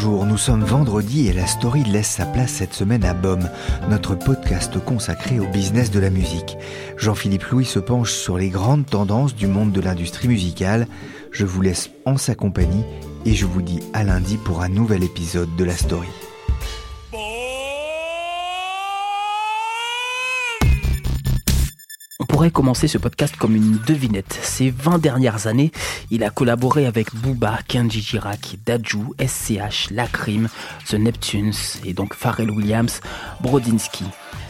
Bonjour, nous sommes vendredi et la story laisse sa place cette semaine à BOM, notre podcast consacré au business de la musique. Jean-Philippe Louis se penche sur les grandes tendances du monde de l'industrie musicale. Je vous laisse en sa compagnie et je vous dis à lundi pour un nouvel épisode de la story. Pourrait commencer ce podcast comme une devinette. Ces 20 dernières années, il a collaboré avec Booba, Kenji Girac, Daju, SCH, Lacrim, The Neptunes et donc Pharrell Williams, Brodinski.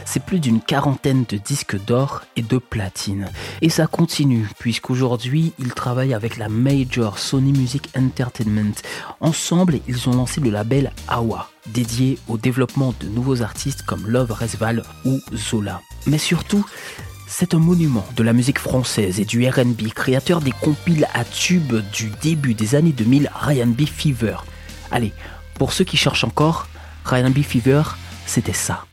C'est plus d'une quarantaine de disques d'or et de platine. Et ça continue, puisqu'aujourd'hui, il travaille avec la major Sony Music Entertainment. Ensemble, ils ont lancé le label AWA, dédié au développement de nouveaux artistes comme Love Resval ou Zola. Mais surtout, c'est un monument de la musique française et du RB, créateur des compiles à tubes du début des années 2000, Ryan B. Fever. Allez, pour ceux qui cherchent encore, Ryan B. Fever, c'était ça.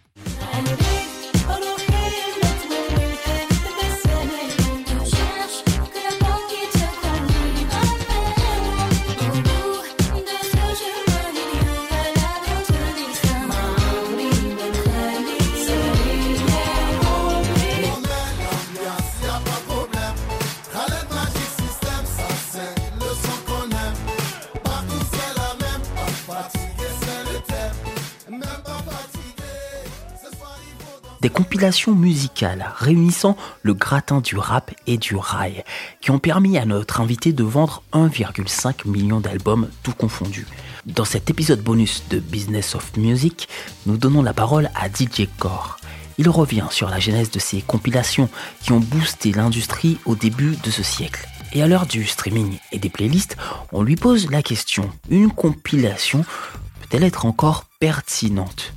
Des compilations musicales réunissant le gratin du rap et du rail, qui ont permis à notre invité de vendre 1,5 million d'albums tout confondus. Dans cet épisode bonus de Business of Music, nous donnons la parole à DJ Core. Il revient sur la genèse de ces compilations qui ont boosté l'industrie au début de ce siècle. Et à l'heure du streaming et des playlists, on lui pose la question, une compilation peut-elle être encore pertinente?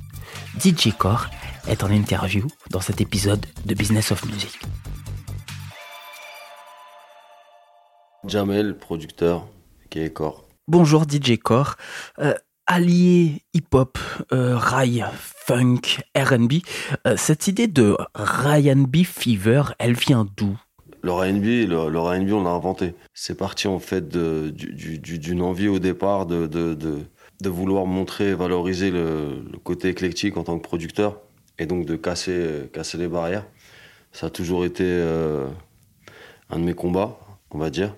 DJ Core est en interview dans cet épisode de Business of Music. Jamel, producteur, qui est Core. Bonjour DJ Core. Euh, allié hip-hop, euh, rail, funk, RB, euh, cette idée de Ryan B Fever, elle vient d'où? Le R&B, le, le R&B, on l'a inventé. C'est parti en fait d'une envie au départ de, de, de, de, vouloir montrer, valoriser le, le, côté éclectique en tant que producteur et donc de casser, casser les barrières. Ça a toujours été euh, un de mes combats, on va dire.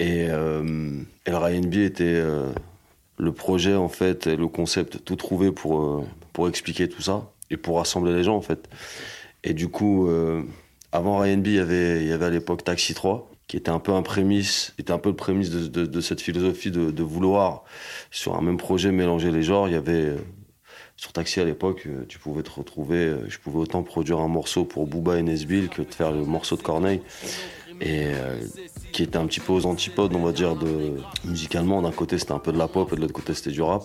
Et, euh, et le était euh, le projet en fait, le concept tout trouvé pour, euh, pour expliquer tout ça et pour rassembler les gens en fait. Et du coup avant R&B, il y avait, il y avait à l'époque Taxi 3, qui était un peu un prémisse, était un peu le prémisse de cette philosophie de, de, vouloir, sur un même projet, mélanger les genres. Il y avait, sur Taxi à l'époque, tu pouvais te retrouver, je pouvais autant produire un morceau pour Booba et Nesbill que de faire le morceau de Corneille. Et euh, qui était un petit peu aux antipodes, on va dire, de, musicalement. D'un côté, c'était un peu de la pop et de l'autre côté, c'était du rap.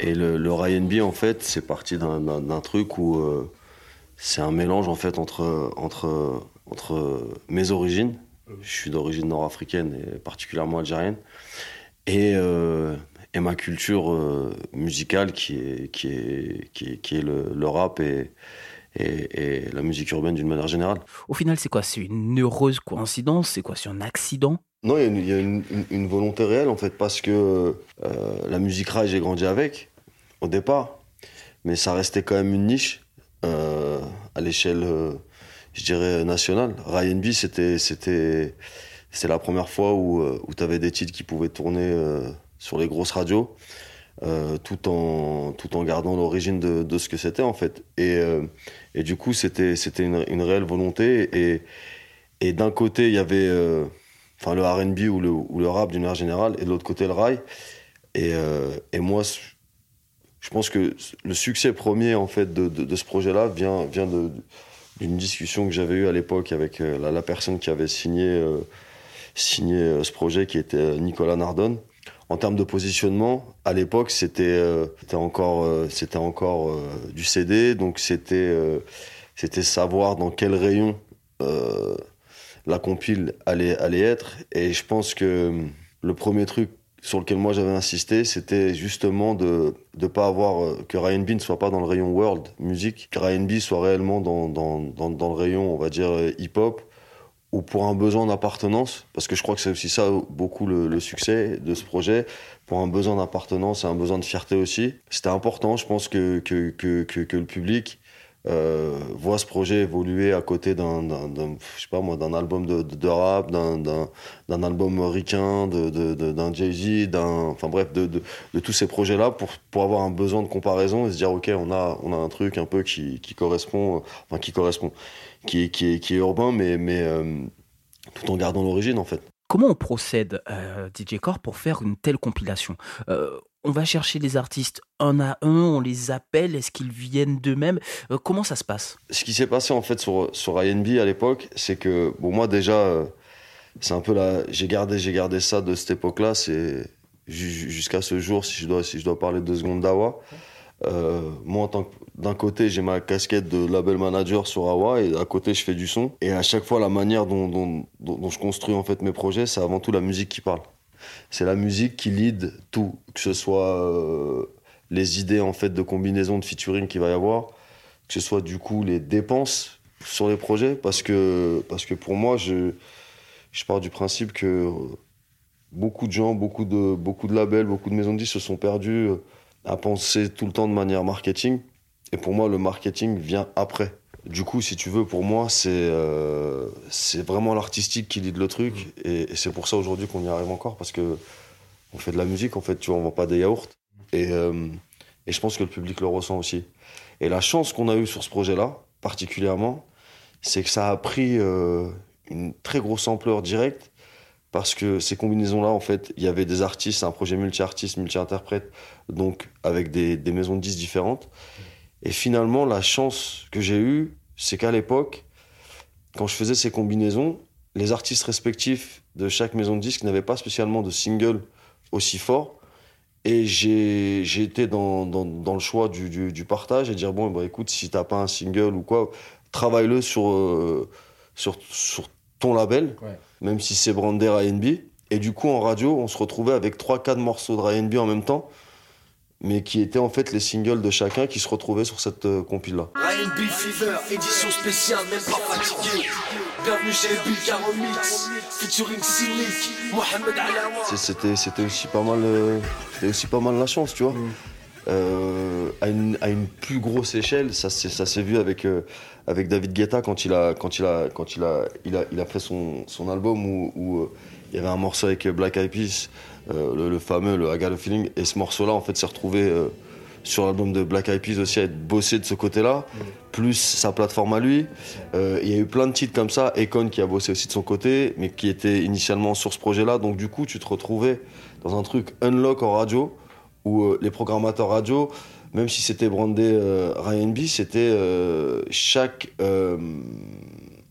Et le, le R&B, en fait, c'est parti d'un truc où euh, c'est un mélange, en fait, entre, entre, entre mes origines. Je suis d'origine nord-africaine et particulièrement algérienne. Et, euh, et ma culture euh, musicale qui est, qui est, qui est, qui est le, le, rap et, et, et, la musique urbaine d'une manière générale. Au final, c'est quoi? C'est une heureuse coïncidence? C'est quoi? C'est un accident? Non, il y a, une, il y a une, une, une, volonté réelle en fait, parce que euh, la musique rail, j'ai grandi avec au départ, mais ça restait quand même une niche euh, à l'échelle, je dirais, nationale. Ryan B, c'était, c'était, c'est la première fois où, où tu avais des titres qui pouvaient tourner sur les grosses radios. Euh, tout en tout en gardant l'origine de, de, ce que c'était en fait. Et, euh, et du coup c'était une, une, réelle volonté. Et et d'un côté il y avait euh, enfin le R&B ou le ou le rap d'une manière générale et de l'autre côté le rail. Et et moi je pense que le succès premier en fait de, de, ce projet-là vient vient d'une discussion que j'avais eue à l'époque avec la, la, personne qui avait signé signé ce projet qui était Nicolas Nardone en termes de positionnement, à l'époque, c'était euh, encore, euh, encore euh, du CD, donc c'était savoir dans quel rayon la compile allait, allait être. Et je pense que le premier truc sur lequel moi j'avais insisté, c'était justement de ne pas avoir que Ryan B ne soit pas dans le rayon world music, que Ryan B soit réellement dans, dans, dans, dans le rayon, on va dire, hip-hop, ou pour un besoin d'appartenance, parce que je crois que c'est aussi ça beaucoup le, succès de ce projet, pour un besoin d'appartenance et un besoin de fierté aussi. C'était important, je pense que, que, que, que le public euh, voit ce projet évoluer à côté d'un, je sais pas moi, d'un album de, rap, d'un album ricain, d'un Jay-Z, d'un, enfin bref, de, de, tous ces projets-là pour, pour avoir un besoin de comparaison et se dire, ok, on a, on a un truc un peu qui, qui correspond, enfin qui correspond qui est, qui qui est urbain, mais, mais euh, tout en gardant l'origine en fait. Comment on procède, euh, DJ Core, pour faire une telle compilation? Euh, On va chercher les artistes un à un, on les appelle, est-ce qu'ils viennent d'eux-mêmes? Euh, Comment ça se passe? Ce qui s'est passé en fait sur, INB à l'époque, c'est que, bon, moi déjà, euh, c'est un peu là, j'ai gardé, gardé ça de cette époque-là, c'est jusqu'à ce jour, si je dois, si je dois parler deux secondes d'Awa. Euh, moi, d'un côté, j'ai ma casquette de label manager sur Awa et à côté, je fais du son. Et à chaque fois, la manière dont, je construis en fait mes projets, c'est avant tout la musique qui parle. C'est la musique qui lead tout, que ce soit euh, les idées en fait de combinaison de featuring qu'il va y avoir, que ce soit du coup les dépenses sur les projets, parce que parce que pour moi, je pars du principe que beaucoup de gens, beaucoup de beaucoup de labels, beaucoup de maisons de disques se sont perdus à penser tout le temps de manière marketing et pour moi, le marketing vient après. Du coup, si tu veux, pour moi, c'est euh, vraiment l'artistique qui lead le truc. Et, et c'est pour ça aujourd'hui qu'on y arrive encore. Parce que on fait de la musique, en fait, tu vois, on vend pas des yaourts. Et, euh, et je pense que le public le ressent aussi. Et la chance qu'on a eue sur ce projet-là, particulièrement, c'est que ça a pris euh, une très grosse ampleur directe. Parce que ces combinaisons-là, en fait, il y avait des artistes, un projet multi-artiste, multi-interprète, donc avec des, maisons de disques différentes. Et finalement, la chance que j'ai eue, c'est qu'à l'époque, quand je faisais ces combinaisons, les artistes respectifs de chaque maison de disques n'avaient pas spécialement de single aussi fort. Et j'ai été dans, le choix du, partage et dire bon, bah, écoute, si t'as pas un single ou quoi, travaille-le sur, euh, sur, sur ton label, ouais. même si c'est brandé R&B. Et du coup, en radio, on se retrouvait avec 3-4 morceaux de R&B en même temps mais qui étaient en fait les singles de chacun qui se retrouvaient sur cette euh, compile là. Fever, édition spéciale, même pas fatigué. Bienvenue chez Remix, featuring Cynic, Mohamed C'était c'était aussi pas mal euh, c'était aussi pas mal la chance, tu vois. Mm. Euh, à, une, à une plus grosse échelle, ça ça s'est vu avec euh, avec David Guetta quand il a quand il a quand il a il a il a fait son son album où, où il y avait un morceau avec Black Eyed Peas euh, le, le, fameux le I Got a Feeling. Et ce morceau-là, en fait, s'est retrouvé euh, sur l'album de Black Eyed Peas aussi à être bossé de ce côté-là, mmh. plus sa plateforme à lui. Euh, il y a eu plein de titres comme ça. Econ qui a bossé aussi de son côté, mais qui était initialement sur ce projet-là. Donc du coup, tu te retrouvais dans un truc unlock en radio, où euh, les programmateurs radio, même si c'était brandé euh, Ryan B, c'était euh, chaque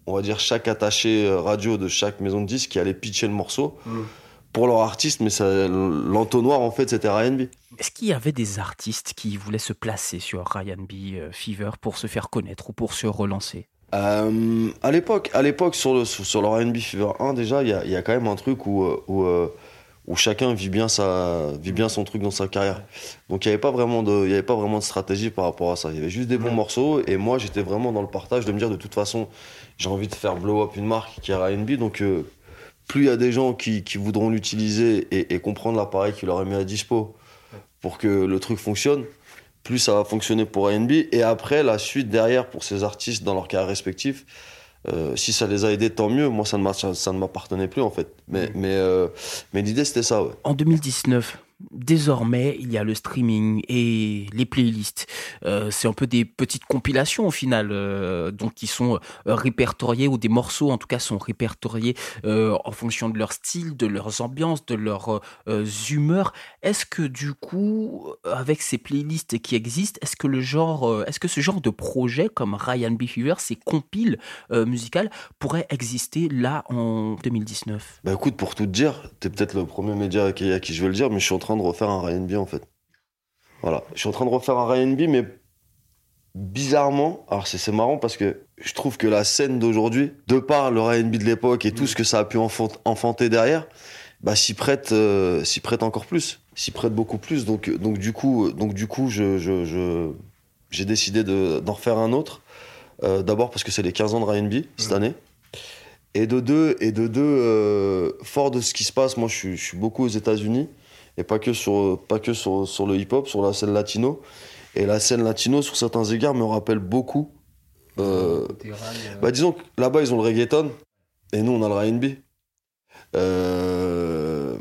on va dire chaque attaché radio de chaque maison de disques qui allait pitcher le morceau. Mmh pour leur artiste, mais l'entonnoir en fait c'était Ryan B. Est-ce qu'il y avait des artistes qui voulaient se placer sur Ryan B euh, Fever pour se faire connaître ou pour se relancer? Euh, À l'époque, à l'époque sur le sur le Ryan B Fever 1 déjà, il y a, y a, quand même un truc où euh, où, où chacun vit bien sa vit bien son truc dans sa carrière. Donc il y avait pas vraiment de y avait pas vraiment de stratégie par rapport à ça. Il y avait juste des bons morceaux et moi j'étais vraiment dans le partage de me dire de toute façon j'ai envie de faire blow up une marque qui est Ryan B donc plus il y a des gens qui, qui voudront l'utiliser et, comprendre l'appareil qu'il leur a mis à dispo pour que le truc fonctionne, plus ça va fonctionner pour ANB. Et après, la suite derrière pour ces artistes dans leur cas respectif, euh, si ça les a aidés, tant mieux. Moi, ça ne m'appartenait plus en fait. Mais, mais, euh, mais l'idée, c'était ça. En 2019, désormais, il y a le streaming et les playlists. Euh, c'est un peu des petites compilations au final, euh, donc qui sont euh, répertoriées ou des morceaux en tout cas sont répertoriés en fonction de leur style, de leurs ambiances, de leurs humeurs. Est-ce que du coup, avec ces playlists qui existent, est-ce que le genre, est-ce que ce genre de projet comme Ryan B. Fever, ces compiles musicales, pourrait exister là en 2019 Bah écoute, pour tout dire, t'es peut-être le premier média à qui je veux le dire, mais je suis en train de refaire un Ryan B en fait. Voilà, je suis en train de refaire un Ryan B, mais bizarrement, alors c'est marrant parce que je trouve que la scène d'aujourd'hui, de par le Ryan B de l'époque et tout ce que ça a pu enfanter derrière, bah s'y prête, euh, s'y prête encore plus, s'y prête beaucoup plus. Donc, donc du coup, donc du coup, je, je, j'ai décidé d'en refaire un autre. Euh, d'abord parce que c'est les 15 ans de Ryan B cette année. Et de deux, et de deux euh, fort de ce qui se passe, moi je suis, je suis beaucoup aux États-Unis et pas que sur, pas que sur, sur le hip-hop, sur la scène latino. Et la scène latino, sur certains égards, me rappelle beaucoup. Euh, bah, disons que là-bas, ils ont le reggaeton, et nous, on a le R&B. Euh,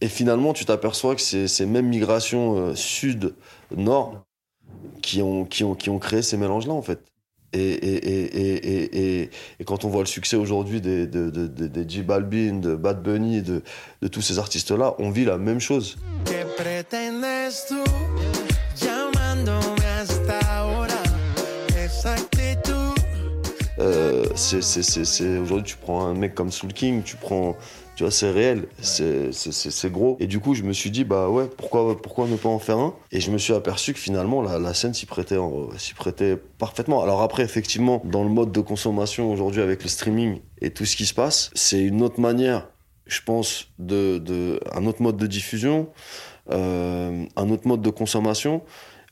et finalement, tu t'aperçois que c'est ces mêmes migrations euh, sud-nord qui ont, qui, ont, qui ont créé ces mélanges-là, en fait. Et, quand on voit le succès aujourd'hui des, de, de, J Balvin, de Bad Bunny, de, de tous ces artistes-là, on vit la même chose. Euh, c'est aujourd'hui tu prends un mec comme Soul King, tu prends tu vois, c'est réel, c'est gros. Et du coup, je me suis dit, bah ouais, pourquoi, pourquoi ne pas en faire un? Et je me suis aperçu que finalement, la, la scène s'y prêtait, s'y prêtait parfaitement. Alors après, effectivement, dans le mode de consommation aujourd'hui avec le streaming et tout ce qui se passe, c'est une autre manière, je pense, de, de un autre mode de diffusion, euh, un autre mode de consommation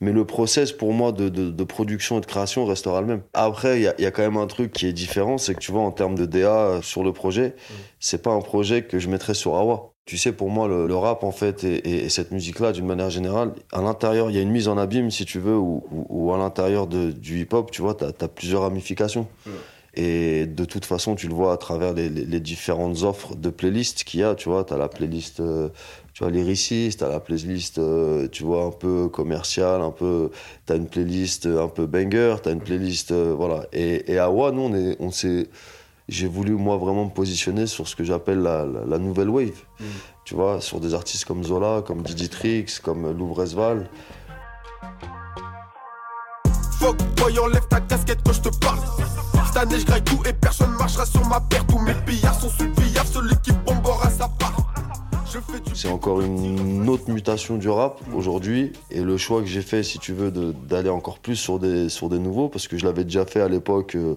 mais le process pour moi de, de, production et de création restera le même. Après, il y a, y a, quand même un truc qui est différent, c'est que tu vois, en termes de DA sur le projet, mm. c'est pas un projet que je mettrais sur Awa. Tu sais, pour moi, le, rap, en fait, et, et, cette musique-là, d'une manière générale, à l'intérieur, il y a une mise en abîme, si tu veux, ou, ou, à l'intérieur du hip-hop, tu vois, tu as, plusieurs ramifications. Mm. Et de toute façon, tu le vois à travers les, les, différentes offres de playlists qu'il y a. Tu vois, tu as la playlist euh, tu vois, lyriciste, à la playlist, euh, tu vois, un peu commerciale, un peu, t'as une playlist un peu banger, t'as une playlist, euh, voilà. Et, et à WA, nous, on est, on s'est, j'ai voulu, moi, vraiment me positionner sur ce que j'appelle la, la, nouvelle wave. Mm. Tu vois, sur des artistes comme Zola, comme Digitrix, comme Louvresval. Fuck boy, enlève ta casquette quand je te parle. Cette année, je tout et personne marchera sur ma paire. Tous mes pillards sont sous celui qui bombera sa part. C'est encore une autre mutation du rap aujourd'hui. Et le choix que j'ai fait, si tu veux, d'aller encore plus sur des, sur des nouveaux, parce que je l'avais déjà fait à l'époque euh,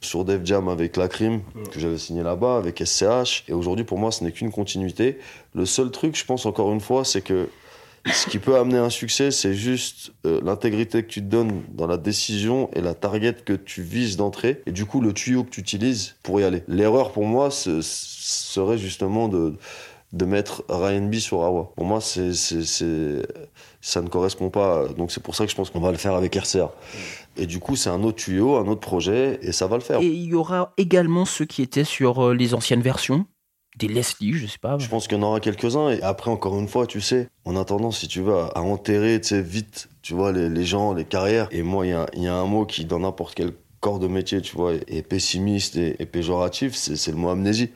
sur Def Jam avec La Crime, que j'avais signé là-bas, avec SCH. Et aujourd'hui, pour moi, ce n'est qu'une continuité. Le seul truc, je pense encore une fois, c'est que ce qui peut amener un succès, c'est juste euh, l'intégrité que tu te donnes dans la décision et la target que tu vises d'entrée, et du coup le tuyau que tu utilises pour y aller. L'erreur pour moi ce serait justement de de mettre Ryan B sur Awa. Pour moi, c'est, ça ne correspond pas. Donc c'est pour ça que je pense qu'on va le faire avec RCA. Et du coup, c'est un autre tuyau, un autre projet, et ça va le faire. Et il y aura également ceux qui étaient sur euh, les anciennes versions des Leslie, je sais pas. Je pense qu'il y en aura quelques-uns. Et après, encore une fois, tu sais, on a tendance, si tu veux, à, enterrer, tu sais, vite, tu vois, les, gens, les carrières. Et moi, il y a, un mot qui, dans n'importe quel corps de métier, tu vois, est pessimiste et, et péjoratif, c'est le mot amnésie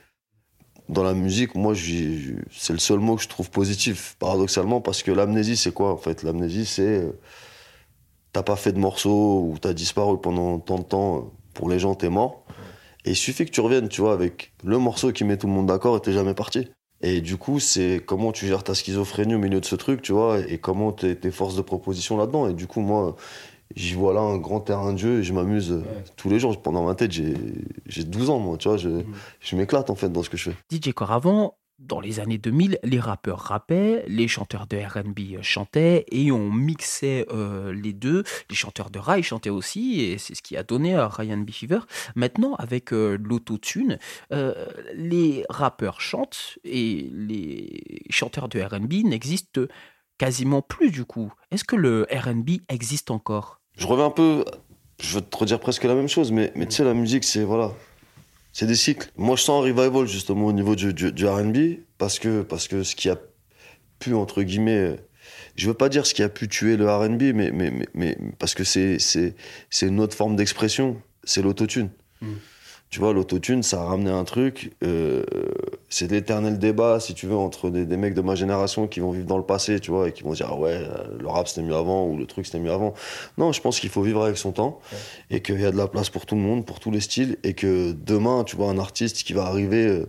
dans la musique, moi, c'est le seul mot que je trouve positif, paradoxalement, parce que l'amnésie, c'est quoi en fait? L'amnésie, c'est euh, t'as pas fait de morceau ou t'as disparu pendant tant de temps. Pour les gens, t'es mort. Et il suffit que tu reviennes, tu vois, avec le morceau qui met tout le monde d'accord et t'es jamais parti. Et du coup, c'est comment tu gères ta schizophrénie au milieu de ce truc, tu vois, et comment tes forces de proposition là-dedans. Et du coup, moi, j'y vois là un grand terrain de jeu et je m'amuse euh, tous les jours. Pendant ma tête, j'ai j'ai 12 ans, moi, tu vois, je, je m'éclate en fait dans ce que je fais. DJ Coravant, dans les années 2000, les rappeurs rappaient, les chanteurs de R&B chantaient et on mixait euh, les deux. Les chanteurs de rail chantaient aussi et c'est ce qui a donné à Ryan B. Fever. Maintenant, avec euh, l'autotune, euh, les rappeurs chantent et les chanteurs de R&B n'existent quasiment plus du coup. Est-ce que le R&B existe encore? Je reviens un peu, je veux te redire presque la même chose, mais, mais tu sais, la musique, c'est voilà, c'est des cycles. Moi, je sens un revival justement au niveau du, du, du R&B parce que, parce que ce qui a pu, entre guillemets, je veux pas dire ce qui a pu tuer le R&B, mais, mais, mais, mais parce que c'est, c'est, c'est une autre forme d'expression, c'est l'autotune. Mm. Tu vois, l'autotune, ça a ramené un truc. euh, c'est l'éternel débat, si tu veux, entre des, des mecs de ma génération qui vont vivre dans le passé, tu vois, et qui vont dire, ah ouais, euh, le rap c'était mieux avant, ou le truc c'était mieux avant. Non, je pense qu'il faut vivre avec son temps, et qu'il y a de la place pour tout le monde, pour tous les styles, et que demain, tu vois, un artiste qui va arriver euh,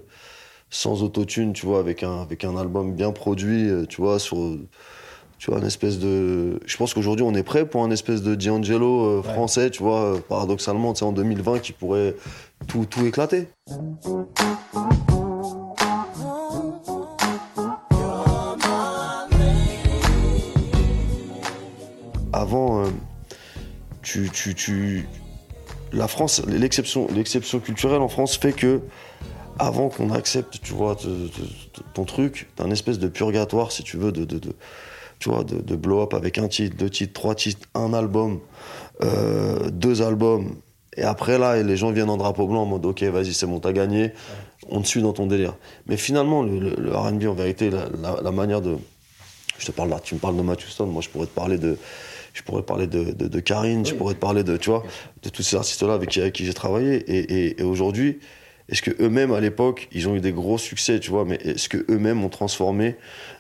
sans autotune, tu vois, avec un, avec un album bien produit, euh, tu vois, sur. Tu vois, une espèce de. Je pense qu'aujourd'hui, on est prêt pour un espèce de D'Angelo français, tu vois, paradoxalement, tu sais, en 2020, qui pourrait tout, tout éclater. La France, l'exception, culturelle en France fait que, avant qu'on accepte, tu vois, ton truc, t'as un espèce de purgatoire, si tu veux, de, tu vois, de, de blow up avec un titre, deux titres, trois titres, un album, euh, deux albums. Et après, là, les gens viennent en drapeau blanc en mode, ok, vas-y, c'est bon, t'as gagné, on te suit dans ton délire. Mais finalement, le, R&B, en vérité, la, la- la manière de, je te parle là, tu me parles de Matthew Stone, moi je pourrais te parler de, je pourrais parler de, de, de Karine, je pourrais te parler de, tu vois, de tous ces artistes-là avec qui, avec qui j'ai travaillé. Et, et, et aujourd'hui, est-ce que eux-mêmes à l'époque, ils ont eu des gros succès, tu vois, mais est-ce que eux-mêmes ont transformé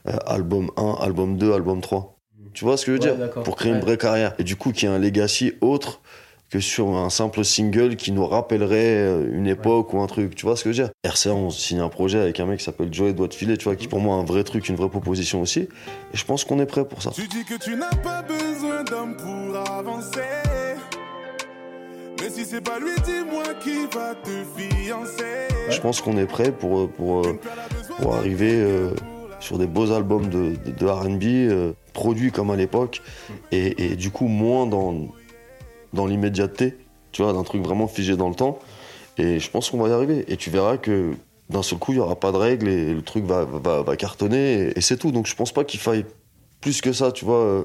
euh, album 1, album 2, album 3 Tu vois ce que je veux Ouais, dire? Pour créer Ouais. une vraie carrière. Et du coup, qui a un legacy autre que sur un simple single qui nous rappellerait euh, une époque ou un truc. Tu vois ce que je veux dire? RCA, on signe un projet avec un mec qui s'appelle Joey Doit de Filet, tu vois, qui pour moi a un vrai truc, une vraie proposition aussi. Et je pense qu'on est prêt pour ça. Tu dis que tu n'as pas besoin d'homme pour avancer. Mais si c'est pas lui, dis-moi qui va te fiancer. Je pense qu'on est prêt pour, euh, pour, euh, pour arriver euh, sur des beaux albums de, de, de RB, euh, produits comme à l'époque, et, et du coup moins dans, dans l'immédiateté, tu vois, d'un truc vraiment figé dans le temps. Et je pense qu'on va y arriver. Et tu verras que d'un seul coup, il n'y aura pas de règles et le truc va, va, va cartonner, et, et c'est tout. Donc je pense pas qu'il faille plus que ça, tu vois. euh,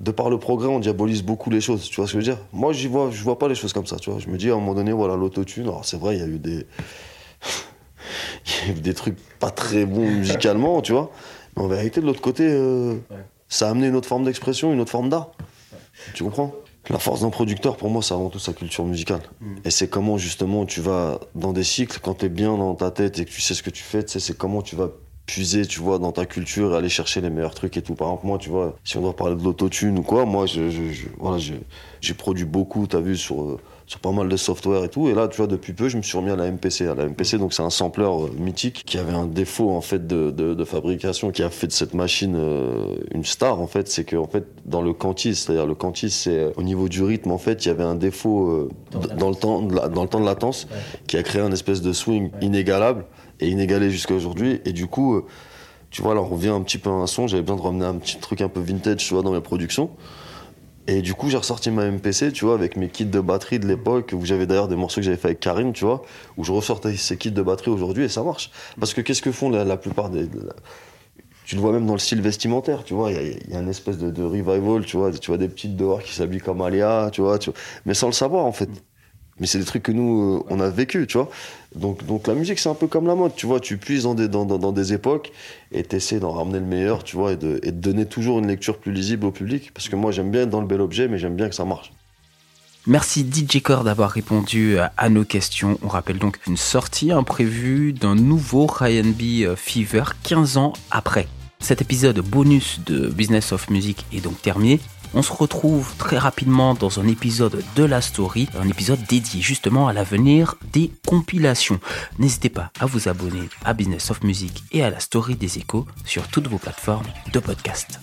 de par le progrès, on diabolise beaucoup les choses, tu vois ce que je veux dire? Moi, j'y vois, je vois pas les choses comme ça, tu vois. Je me dis à un moment donné, voilà, l'autotune, alors c'est vrai, il y a eu des... il y a eu des trucs pas très bons musicalement, tu vois. Mais en vérité, de l'autre côté, euh, ça a amené une autre forme d'expression, une autre forme d'art. Tu comprends? La force d'un producteur, pour moi, c'est avant tout sa culture musicale. Et c'est comment, justement, tu vas dans des cycles, quand tu es bien dans ta tête et que tu sais ce que tu fais, tu sais, c'est comment tu vas puiser, tu vois, dans ta culture et aller chercher les meilleurs trucs et tout. Par exemple, moi, tu vois, si on doit parler de l'autotune ou quoi, moi, je, je- je- voilà, je- j'ai produit beaucoup, t'as vu, sur, euh, sur pas mal de software et tout. Et là, tu vois, depuis peu, je me suis remis à la MPC. À la MPC, donc c'est un sampler euh, mythique qui avait un défaut, en fait, de, de, de fabrication, qui a fait de cette machine euh, une star, en fait. C'est que, en fait, dans le cantis, c'est-à-dire le cantis, c'est au niveau du rythme, en fait, il y avait un défaut euh, dans, le temps, de la- dans le temps de latence qui a créé un espèce de swing inégalable et inégalé jusqu'à aujourd'hui. Et du coup, euh, tu vois, là, on revient un petit peu à un son. J'avais besoin de ramener un petit truc un peu vintage, tu vois, dans mes productions. Et du coup, j'ai ressorti ma MPC, tu vois, avec mes kits de batterie de l'époque, où j'avais d'ailleurs des morceaux que j'avais fait avec Karine, tu vois, où je ressortais ces kits de batterie aujourd'hui et ça marche. Parce que qu'est-ce que font la, plupart des. tu le vois même dans le style vestimentaire, tu vois, il y a- une espèce de, revival, tu vois, tu vois des petites dehors qui s'habillent comme Alia, tu vois, mais sans le savoir en fait. Mais c'est des trucs que nous, euh, on a vécu, tu vois. Donc, la musique, c'est un peu comme la mode, tu vois. Tu puises dans des, dans, dans, des époques et t'essaies d'en ramener le meilleur, tu vois, et de, donner toujours une lecture plus lisible au public. Parce que moi, j'aime bien être dans le bel objet, mais j'aime bien que ça marche. Merci DJ Core d'avoir répondu à nos questions. On rappelle donc une sortie imprévue d'un nouveau Ryan B euh, Fever 15 ans après. Cet épisode bonus de Business of Music est donc terminé. On se retrouve très rapidement dans un épisode de la story, un épisode dédié justement à l'avenir des compilations. N'hésitez pas à vous abonner à Business of Music et à la story des échos sur toutes vos plateformes de podcast.